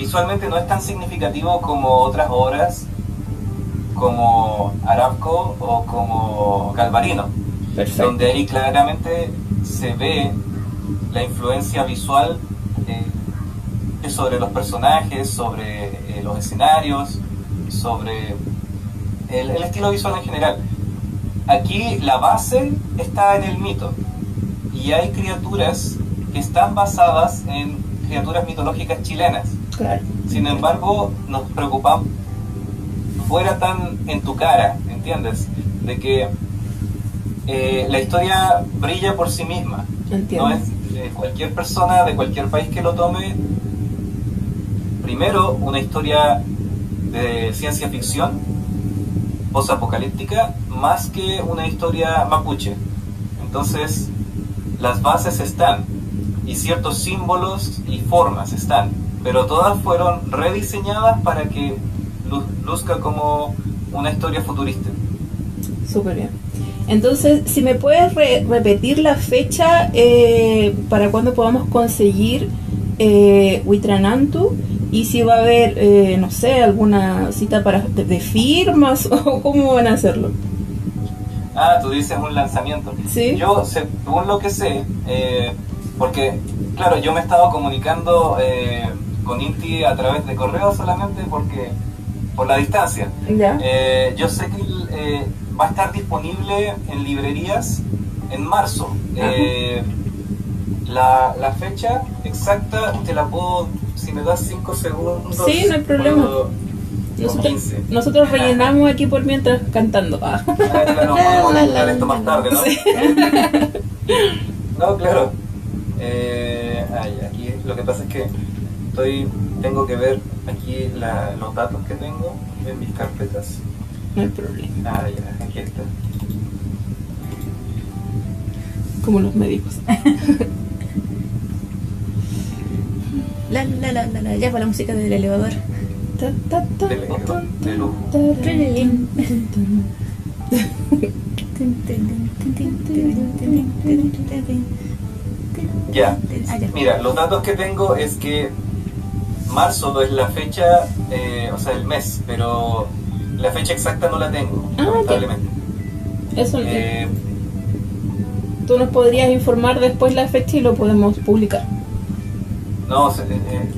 visualmente no es tan significativo como otras obras como Arabco o como Galvarino, donde ahí claramente se ve la influencia visual eh, sobre los personajes, sobre eh, los escenarios, sobre el, estilo visual en general. Aquí la base está en el mito y hay criaturas que están basadas en criaturas mitológicas chilenas. Sin embargo, nos preocupamos fuera tan en tu cara, ¿entiendes? De que eh, la historia brilla por sí misma. No es eh, cualquier persona de cualquier país que lo tome, primero una historia de ciencia ficción, post-apocalíptica, más que una historia mapuche. Entonces, las bases están, y ciertos símbolos y formas están, pero todas fueron rediseñadas para que luzca como una historia futurista. Súper bien. Entonces, si me puedes repetir la fecha eh, para cuando podamos conseguir eh, Huitranantu y si va a haber, eh, no sé, alguna cita para de, firmas o cómo van a hacerlo. Ah, tú dices un lanzamiento. Sí. Yo, según lo que sé, eh, porque, claro, yo me he estado comunicando con Inti a través de correo solamente porque por la distancia. Eh, yo sé que eh, va a estar disponible en librerías en marzo. Eh, la, la, fecha exacta te la puedo, si me das 5 segundos. Sí, no hay problema. nosotros, nosotros, rellenamos aquí por mientras cantando. Ah. claro, esto más tarde, ¿no? no, claro. Eh, ay, aquí lo que pasa es que estoy tengo que ver aquí los datos que tengo en mis carpetas. No hay problema. Ah, ya, aquí está. Como los médicos. la, la, la, la, la, ya fue la música del elevador. De lujo. Ya, mira, los datos que tengo es que marzo es la fecha, eh, o sea, el mes, pero la fecha exacta no la tengo, ah, lamentablemente. Eso eh, Tú nos podrías informar después la fecha y lo podemos publicar. No, eh,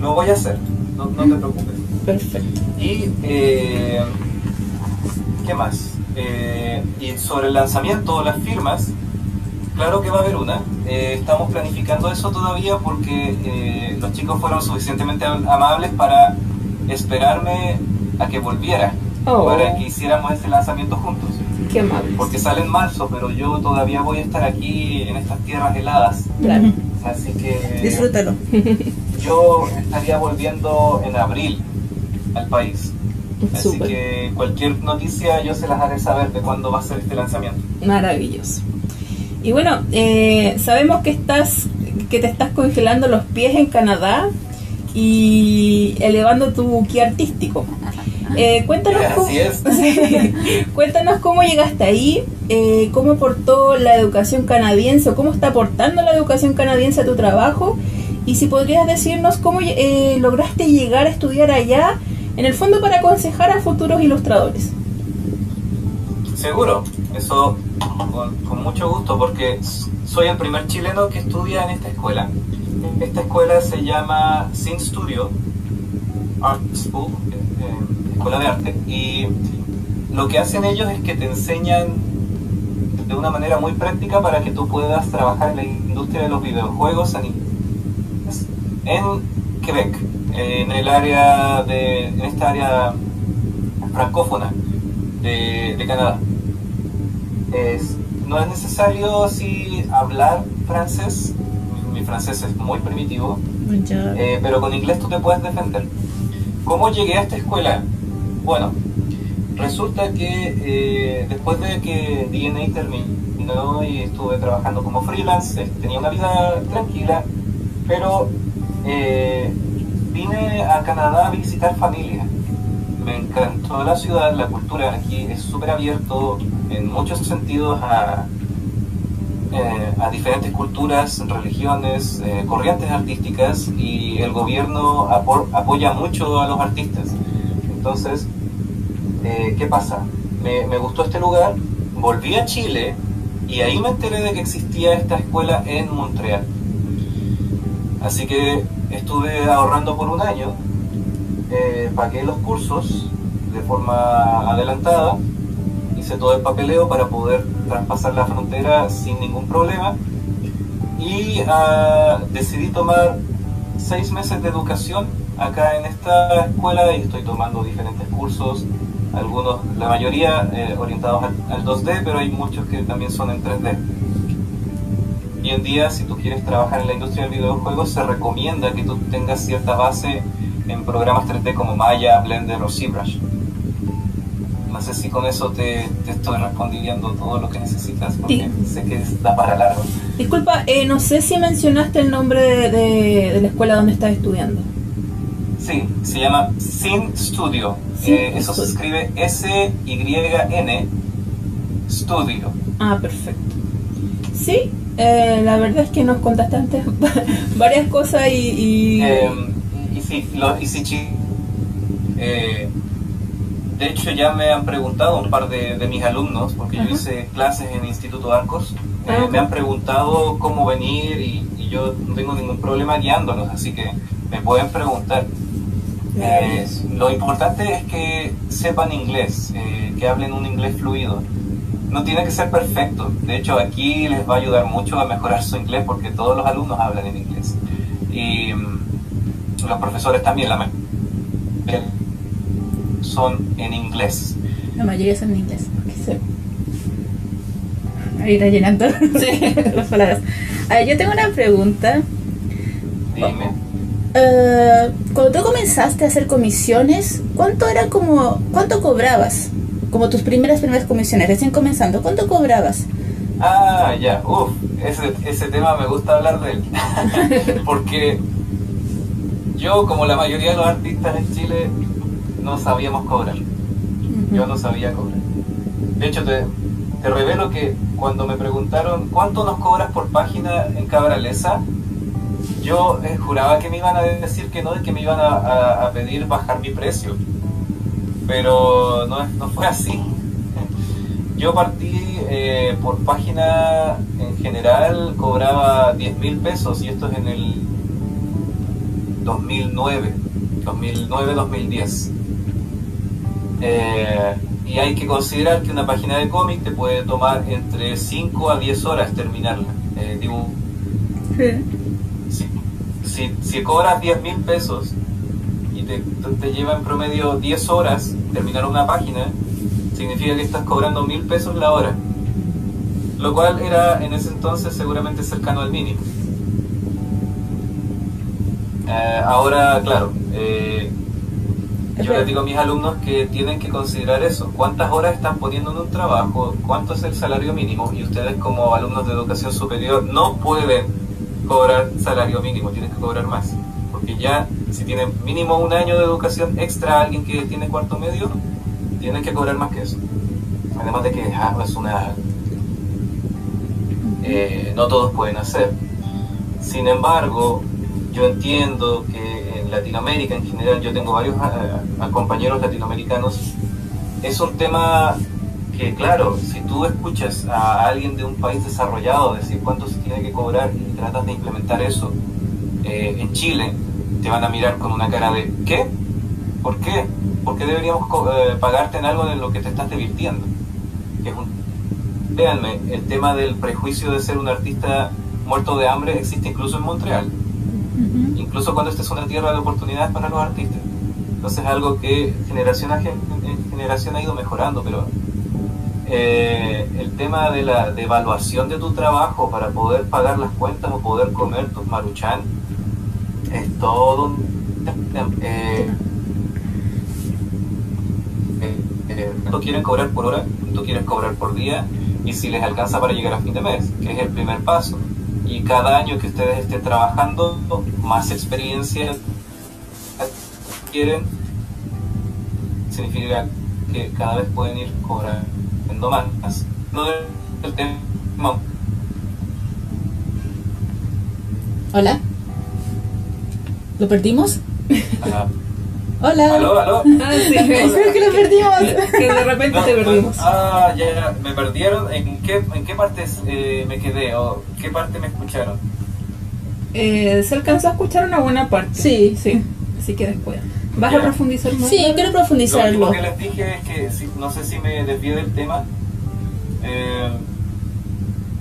lo voy a hacer, no, no te preocupes. Perfecto. Y, ¿qué más? y sobre el lanzamiento, las firmas, Claro que va a haber una. Eh, estamos planificando eso todavía porque eh, los chicos fueron suficientemente amables para esperarme a que volviera, oh. para que hiciéramos este lanzamiento juntos. Qué amables. Porque sale en marzo, pero yo todavía voy a estar aquí en estas tierras heladas. Claro. Así que... Disfrútalo. Yo estaría volviendo en abril al país. Así que cualquier noticia yo se las haré saber de cuándo va a ser este lanzamiento. Maravilloso. Y bueno, eh, sabemos que estás que te estás congelando los pies en Canadá y elevando tu ki artístico. Eh, cuéntanos, cómo, cuéntanos cómo llegaste ahí, eh, cómo aportó la educación canadiense o cómo está aportando la educación canadiense a tu trabajo y si podrías decirnos cómo lograste llegar a estudiar allá, en el fondo para aconsejar a futuros ilustradores. Seguro, eso con, mucho gusto porque soy el primer chileno que estudia en esta escuela. Esta escuela se llama Sin Studio Art School, eh, eh, escuela de arte, y lo que hacen ellos es que te enseñan de una manera muy práctica para que tú puedas trabajar en la industria de los videojuegos en Quebec, en el área de, en esta área francófona de, de Canadá no es necesario así hablar francés, mi, francés es muy primitivo, eh, pero con inglés tú te puedes defender. ¿Cómo llegué a esta escuela? Bueno, resulta que eh, después de que DNA terminó y estuve trabajando como freelance, eh, tenía una vida tranquila, pero vine a Canadá a visitar familia. me encantó la ciudad, la cultura aquí es súper abierto en muchos sentidos a, eh, a diferentes culturas, religiones, eh, corrientes artísticas y el gobierno apoya mucho a los artistas. Entonces, eh, ¿qué pasa? Me, me gustó este lugar, volví a Chile y ahí me enteré de que existía esta escuela en Montreal. Así que estuve ahorrando por un año, eh, pagué los cursos de forma adelantada, hice todo el papeleo para poder traspasar la frontera sin ningún problema y ah, decidí tomar seis meses de educación acá en esta escuela y estoy tomando diferentes cursos, algunos, la mayoría eh, orientados al, al 2D, pero hay muchos que también son en 3D hoy en día, si tú quieres trabajar en la industria del videojuego, se recomienda que tú tengas cierta base en programas 3D como Maya, Blender o ZBrush. No sé si con eso te, estoy respondiendo todo lo que necesitas, porque sé que está para largo. Disculpa, eh, no sé si mencionaste el nombre de, la escuela donde estás estudiando. Sí, se llama Sin Studio. Eh, eso se escribe S-Y-N Studio. Ah, perfecto. Sí, eh, la verdad es que nos contaste antes varias cosas y... Y, eh, y sí, y sí, eh, de hecho ya me han preguntado un par de, mis alumnos, porque yo hice clases en Instituto Arcos, ah, me han preguntado cómo venir y, yo no tengo ningún problema guiándolos, así que me pueden preguntar. lo importante es que sepan inglés, que hablen un inglés fluido no tiene que ser perfecto. De hecho, aquí les va a ayudar mucho a mejorar su inglés porque todos los alumnos hablan en inglés. Y mm, los profesores también, la mayoría son en inglés. La mayoría son en inglés. Ahí está llenando las palabras. A ver, yo tengo una pregunta. Dime. Uh, cuando tú comenzaste a hacer comisiones, ¿cuánto era como, cuánto cobrabas? como tus primeras primeras comisiones, recién comenzando, ¿cuánto cobrabas? Ah, ya, uff, ese, ese tema me gusta hablar de él. Porque yo, como la mayoría de los artistas en Chile, no sabíamos cobrar. Yo no sabía cobrar. De hecho, te, te revelo que cuando me preguntaron cuánto nos cobras por página en Cabralesa, yo eh, juraba que me iban a decir que no, y que me iban a, a pedir bajar mi precio pero no, no fue así. Yo partí eh, por página en general, cobraba 10 mil pesos y esto es en el 2009, 2009-2010. Eh, y hay que considerar que una página de cómic te puede tomar entre 5 a 10 horas terminarla. Eh, si, si, si cobras 10 mil pesos te, lleva en promedio 10 horas terminar una página, significa que estás cobrando mil pesos la hora. Lo cual era en ese entonces seguramente cercano al mínimo. Eh, ahora, claro, eh, yo les digo a mis alumnos que tienen que considerar eso. ¿Cuántas horas están poniendo en un trabajo? ¿Cuánto es el salario mínimo? Y ustedes como alumnos de educación superior no pueden cobrar salario mínimo, tienen que cobrar más. Porque ya si tiene mínimo un año de educación extra alguien que tiene cuarto medio, tiene que cobrar más que eso. Además de que ah, es una... Eh, no todos pueden hacer. Sin embargo, yo entiendo que Latinoamérica en general, yo tengo varios ah, compañeros latinoamericanos, es un tema que claro, si tú escuchas a alguien de un país desarrollado decir cuánto se tiene que cobrar y tratas de implementar eso eh, en Chile, te van a mirar con una cara de ¿qué? ¿Por qué? ¿Por qué deberíamos eh, pagarte en algo en lo que te estás divirtiendo? Que Véanme, el tema del prejuicio de ser un artista muerto de hambre existe incluso en Montreal. Incluso cuando esta es una tierra de oportunidades para los artistas. Entonces es algo que generación a generación ha ido mejorando, pero eh, el tema de la devaluación de tu trabajo para poder pagar las cuentas o poder comer tus maruchan es todo eh, eh, eh, quieren cobrar por hora, tú quieres cobrar por día y si les alcanza para llegar a fin de mes, que es el primer paso. Y cada año que ustedes estén trabajando, más experiencia quieren, significa que cada vez pueden ir cobrando más. No del tema. Hola. ¿Lo perdimos? Ajá. Hola. ¿Aló, aló? Ah, sí. Creo que lo perdimos. que de repente No, te no, perdimos. ah, ya, ya, me perdieron. ¿En qué, en qué parte eh, me quedé? ¿O qué parte me escucharon? Eh, se alcanzó a escuchar una buena parte. Sí. Sí. Así que después. ¿Vas Ya. a profundizar más? Sí, quiero Lo profundizarlo. último que les dije es que si- no sé si me desvié del tema, eh,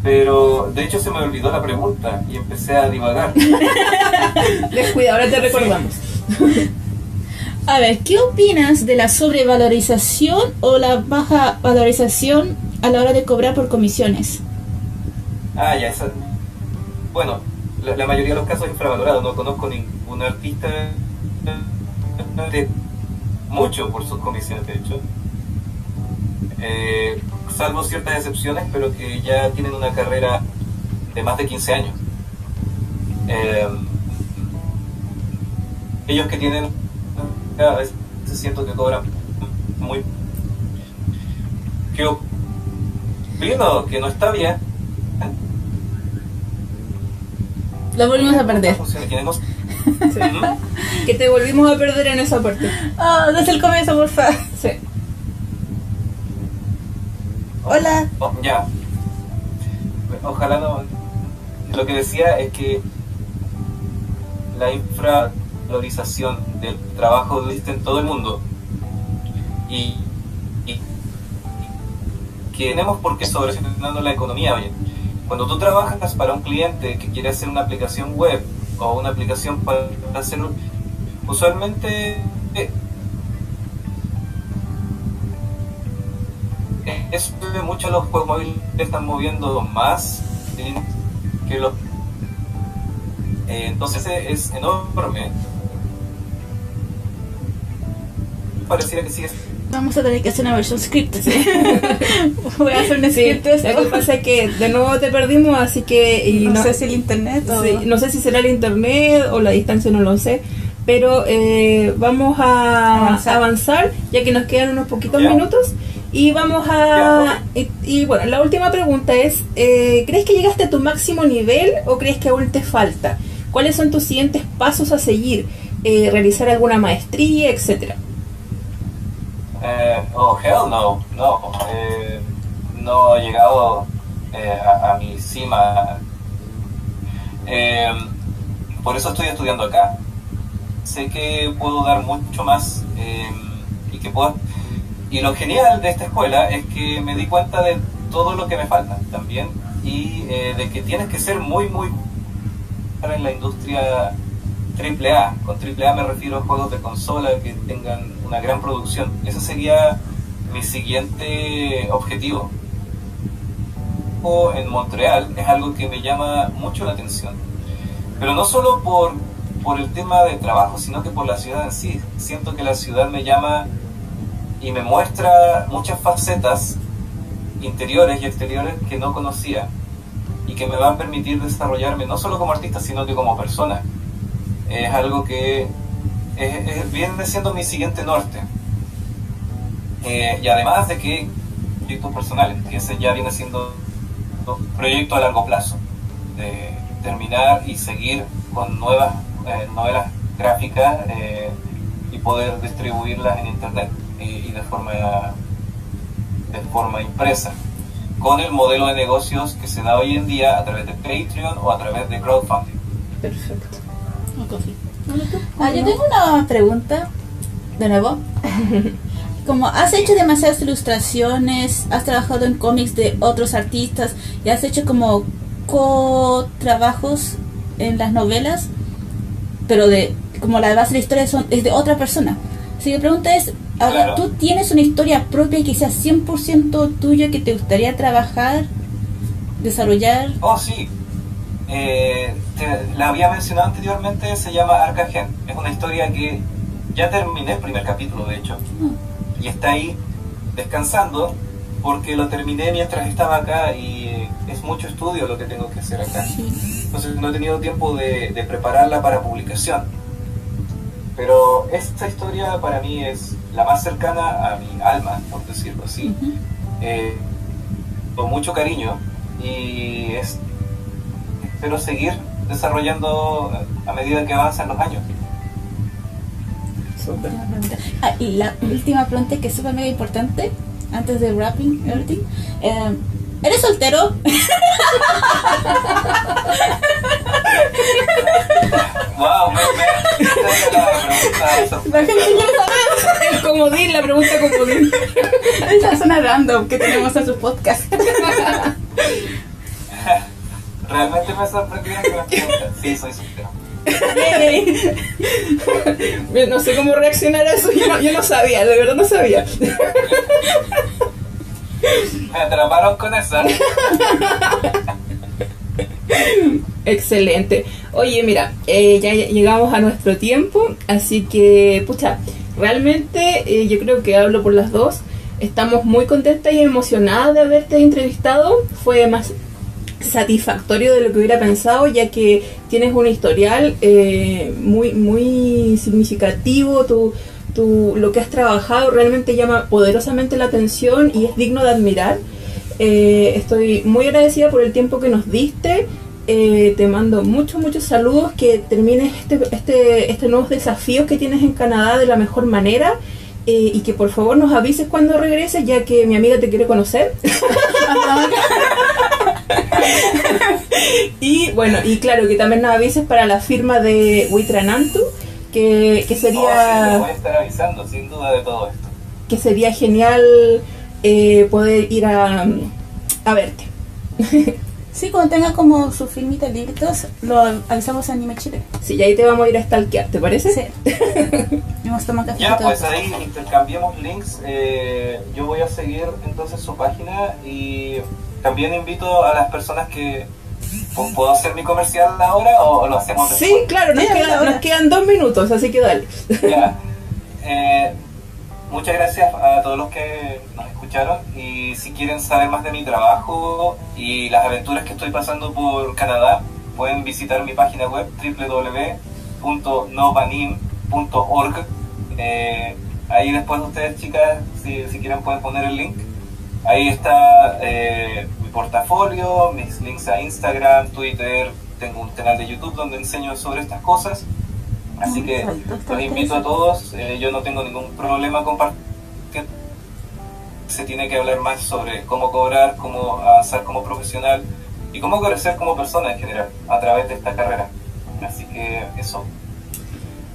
pero de hecho se me olvidó la pregunta y empecé a divagar. Descuida, ahora te recordamos. A ver, ¿qué opinas de la sobrevalorización o la baja valorización a la hora de cobrar por comisiones? Ah, ya, esa. Bueno, la, mayoría de los casos es infravalorado. No conozco ningún artista de mucho por sus comisiones, de hecho. Eh, salvo ciertas excepciones, pero que ya tienen una carrera de más de 15 años. Eh, ellos que tienen, cada vez siento que cobran muy. ¿Qué opino? Que no está bien. Lo volvimos a perder. Funciona, tenemos- Sí. Que te volvimos a perder en esa parte. Ah, desde el comienzo, por favor. Sí. Hola. Oh, ya. Ojalá no. Lo que decía es que la infravalorización del trabajo existe en todo el mundo y, y- que tenemos por qué sobreestimando la economía. Oye, cuando tú trabajas para un cliente que quiere hacer una aplicación web o una aplicación para hacer un- usualmente eh, eso de mucho los juegos móviles están moviendo más que los eh, entonces es enorme. Pareciera que sigue Vamos a tener que hacer una versión script. ¿sí? Voy a hacer un Sí, script. de lo que pasa es que de nuevo te perdimos, así que... Y no, sé si el internet o... Sí, no sé si será el internet o la distancia, no lo sé. Pero eh, vamos a Avanzar. avanzar. ya que nos quedan unos poquitos minutos. Y vamos a... Y, y bueno, la última pregunta es, eh, ¿crees que llegaste a tu máximo nivel o crees que aún te falta? ¿Cuáles son tus siguientes pasos a seguir? Eh, ¿Realizar alguna maestría, etcétera? Eh, oh, hell no, no. eh, no he llegado eh, a, a mi cima. Eh, por eso estoy estudiando acá. Sé que puedo dar mucho más eh, y que puedo... Y lo genial de esta escuela es que me di cuenta de todo lo que me falta también y eh, de que tienes que ser muy, muy en la industria triple A. Con triple A me refiero a juegos de consola que tengan una gran producción. Ese sería mi siguiente objetivo. O en Montreal es algo que me llama mucho la atención. Pero no solo por, por el tema de trabajo, sino que por la ciudad en sí. Siento que la ciudad me llama y me muestra muchas facetas interiores y exteriores que no conocía y que me van a permitir desarrollarme no solo como artista, sino que como persona es algo que es- es- viene siendo mi siguiente norte. Eh, y además de que proyectos personales, que ese ya viene siendo un proyecto a largo plazo, de terminar y seguir con nuevas eh, novelas gráficas eh, y poder distribuirlas en internet eh, y de forma de forma impresa con el modelo de negocios que se da hoy en día a través de Patreon o a través de crowdfunding. Perfecto. Ah, yo tengo una pregunta, de nuevo. Como has hecho demasiadas ilustraciones, has trabajado en cómics de otros artistas y has hecho como co-trabajos en las novelas, pero de como la base de la historia son, es de otra persona. Que mi pregunta es, ahora, Claro. ¿tú tienes una historia propia que sea 100% tuya que te gustaría trabajar, desarrollar? Oh, sí. Eh, te- la había mencionado anteriormente, se llama Arcagen. Es una historia que ya terminé el primer capítulo, de hecho. Y está ahí descansando porque lo terminé mientras estaba acá y eh, es mucho estudio lo que tengo que hacer acá. Entonces no he tenido tiempo de, de prepararla para publicación. Pero esta historia para mí es la más cercana a mi alma, por decirlo así. Eh, con mucho cariño y es, espero seguir desarrollando a medida que avanzan los años. Ah, y la última pregunta que es súper mega importante, antes de wrapping everything. Eh, ¿Eres soltero? wow, me, la gente saber. El comodín, la pregunta comodín. Esa zona random que tenemos en su podcast. Realmente me sorprendieron con la pregunta. Sí, soy soltero. no sé cómo reaccionar a eso, yo no, yo no sabía, de verdad no sabía. Me atraparon con eso. Excelente. Oye, mira, eh, ya llegamos a nuestro tiempo, así que, pucha, realmente eh, yo creo que hablo por las dos. Estamos muy contentas y emocionadas de haberte entrevistado. Fue más satisfactorio de lo que hubiera pensado, ya que tienes un historial eh, muy, muy significativo. Tu, tu, lo que has trabajado realmente llama poderosamente la atención y es digno de admirar. Eh, estoy muy agradecida por el tiempo que nos diste. Eh, te mando muchos, muchos saludos. Que termines este, este, este nuevos desafíos que tienes en Canadá de la mejor manera. Eh, y que por favor nos avises cuando regreses, ya que mi amiga te quiere conocer. y bueno, y claro, que también nos avises para la firma de Witranantu, que, que sería... Oh, voy a estar avisando, sin duda, de todo esto. Que sería genial eh, poder ir a, a verte. sí, cuando tenga como su filmita libritos, lo avisamos a Anime Chile. Sí, y ahí te vamos a ir a stalkear, ¿te parece? Sí. Vamos a tomar café ya, pues ahí intercambiamos links. Eh, yo voy a seguir entonces su página y también invito a las personas que ¿Puedo hacer mi comercial ahora o lo hacemos después? Sí, claro, nos, quedan, nos quedan dos minutos, así que dale. Ya. Eh, muchas gracias a todos los que nos escucharon y si quieren saber más de mi trabajo y las aventuras que estoy pasando por Canadá, pueden visitar mi página web www.novanim.org. Eh, ahí después ustedes chicas, si, si quieren pueden poner el link. Ahí está eh, mi portafolio, mis links a Instagram, Twitter, tengo un canal de YouTube donde enseño sobre estas cosas. Así que los invito a todos, eh, yo no tengo ningún problema compartir. Se tiene que hablar más sobre cómo cobrar, cómo avanzar como profesional y cómo crecer como persona en general a través de esta carrera. Así que eso.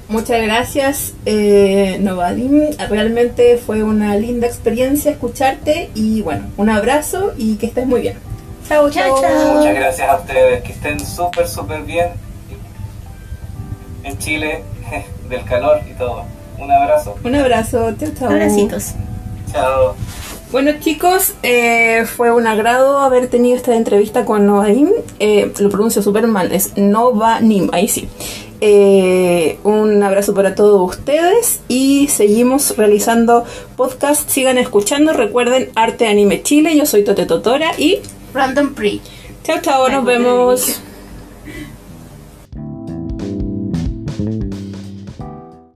Muchas gracias, eh, Novadim. Realmente fue una linda experiencia escucharte y bueno, un abrazo y que estés muy bien. Chao, chao. Muchas gracias a ustedes, que estén súper, súper bien en Chile, del calor y todo. Un abrazo. Un abrazo, chao, chao. Abracitos. Chao. Bueno chicos, eh, fue un agrado haber tenido esta entrevista con Novadim. Eh, lo pronuncio súper mal, es Novanim, ahí sí. Eh, un abrazo para todos ustedes y seguimos realizando podcast. Sigan escuchando. Recuerden Arte Anime Chile. Yo soy Tote Totora y Random Pre. Chao, chao. Nos vemos.